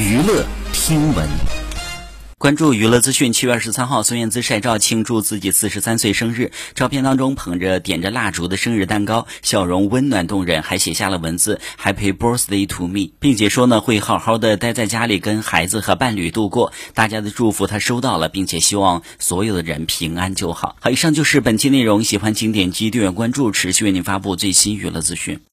娱乐听闻。关注娱乐资讯七月二十三号孙燕姿晒照庆祝自己四十三岁生日。照片当中捧着点着蜡烛的生日蛋糕笑容温暖动人还写下了文字 happy birthday to me 并且说呢会好好的待在家里跟孩子和伴侣度过。大家的祝福他收到了并且希望所有的人平安就好。好以上就是本期内容喜欢请点击订阅关注持续为您发布最新娱乐资讯。